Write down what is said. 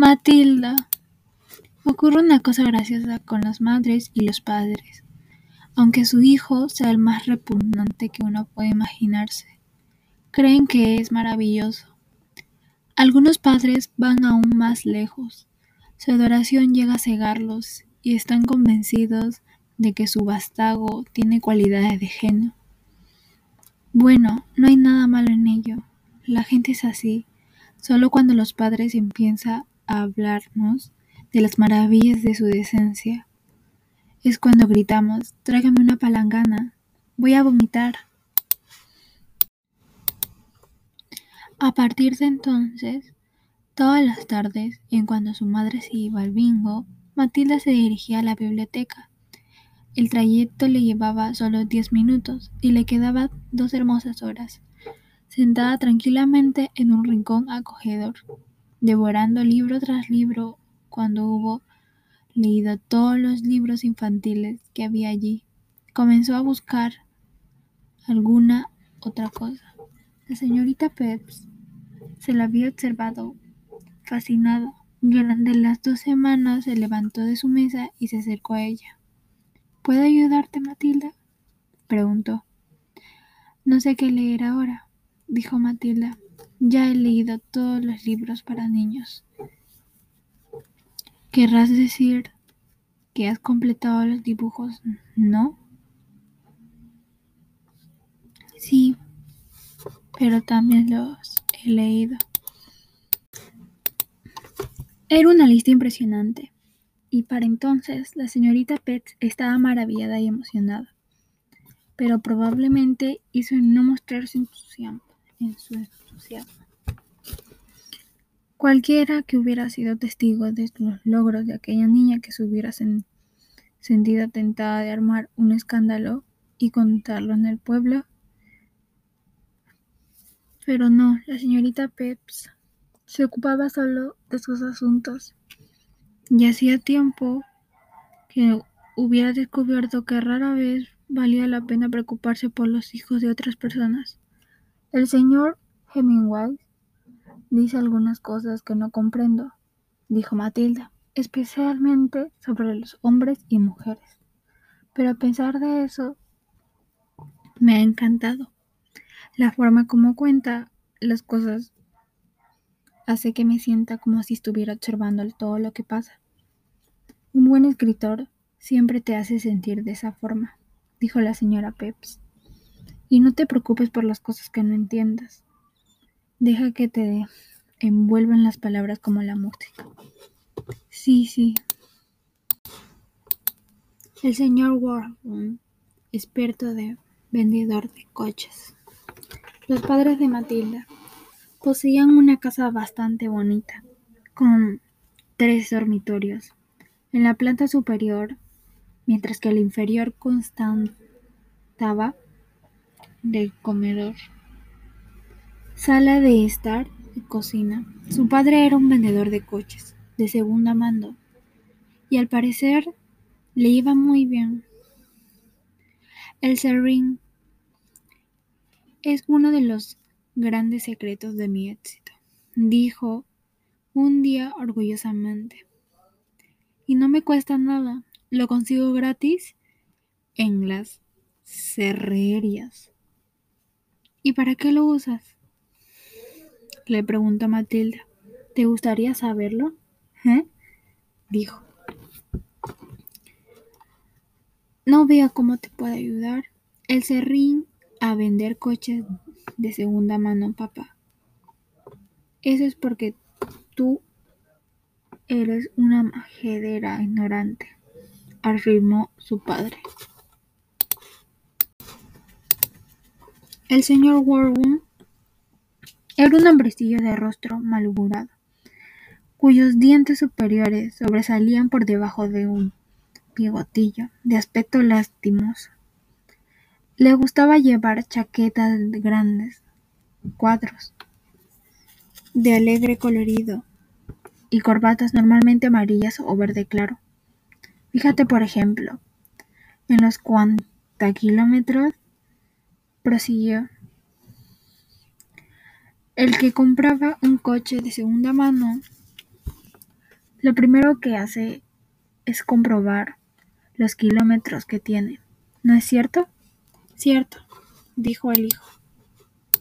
Matilda. Ocurre una cosa graciosa con las madres y los padres, aunque su hijo sea el más repugnante que uno puede imaginarse. Creen que es maravilloso. Algunos padres van aún más lejos. Su adoración llega a cegarlos y están convencidos de que su vástago tiene cualidades de genio. Bueno, no hay nada malo en ello. La gente es así. Solo cuando los padres empiezan hablarnos de las maravillas de su decencia, es cuando gritamos, tráigame una palangana, voy a vomitar. A partir de entonces, todas las tardes, en cuando su madre se iba al bingo, Matilda se dirigía a la biblioteca. El trayecto le llevaba solo diez minutos y le quedaban dos hermosas horas, sentada tranquilamente en un rincón acogedor, devorando libro tras libro cuando hubo leído todos los libros infantiles que había allí, comenzó a buscar alguna otra cosa. La señorita Peps se la había observado fascinada. Durante las dos semanas se levantó de su mesa y se acercó a ella. ¿Puedo ayudarte, Matilda? preguntó. No sé qué leer ahora, dijo Matilda. Ya he leído todos los libros para niños. Querrás decir que has completado los dibujos, ¿no? Sí, pero también los he leído. Era una lista impresionante, y para entonces la señorita Petz estaba maravillada y emocionada, pero probablemente hizo no mostrarse entusiasmo, en su entusiasmo. Cualquiera que hubiera sido testigo de los logros de aquella niña que se hubiera sentido tentada de armar un escándalo y contarlo en el pueblo. Pero no, la señorita Peps se ocupaba solo de sus asuntos. Y hacía tiempo que hubiera descubierto que rara vez valía la pena preocuparse por los hijos de otras personas. El señor Hemingway Dice algunas cosas que no comprendo, dijo Matilda, especialmente sobre los hombres y mujeres. Pero a pesar de eso, me ha encantado. La forma como cuenta las cosas hace que me sienta como si estuviera observando todo lo que pasa. Un buen escritor siempre te hace sentir de esa forma, dijo la señora Peps. Y no te preocupes por las cosas que no entiendas. Deja que te envuelvan las palabras como la música. Sí, sí. El señor Warren, experto de vendedor de coches. Los padres de Matilda poseían una casa bastante bonita, con tres dormitorios. En la planta superior, mientras que el inferior constaba de comedor sala de estar y cocina. Su padre era un vendedor de coches de segunda mano y al parecer le iba muy bien. El serrín es uno de los grandes secretos de mi éxito, dijo un día orgullosamente. Y no me cuesta nada, lo consigo gratis en las cerrerías. ¿Y para qué lo usas? le preguntó Matilda. ¿Te gustaría saberlo? ¿Eh? dijo. No veo cómo te puedo ayudar. El serrín a vender coches de segunda mano, papá. Eso es porque tú eres una majedera ignorante, afirmó su padre. El señor Warburton era un hombrecillo de rostro malhumorado, cuyos dientes superiores sobresalían por debajo de un bigotillo de aspecto lastimoso. Le gustaba llevar chaquetas de grandes cuadros de alegre colorido y corbatas normalmente amarillas o verde claro. Fíjate, por ejemplo, en los cuantos kilómetros prosiguió el que compraba un coche de segunda mano Lo primero que hace es comprobar los kilómetros que tiene. ¿No es cierto? Cierto, dijo el hijo.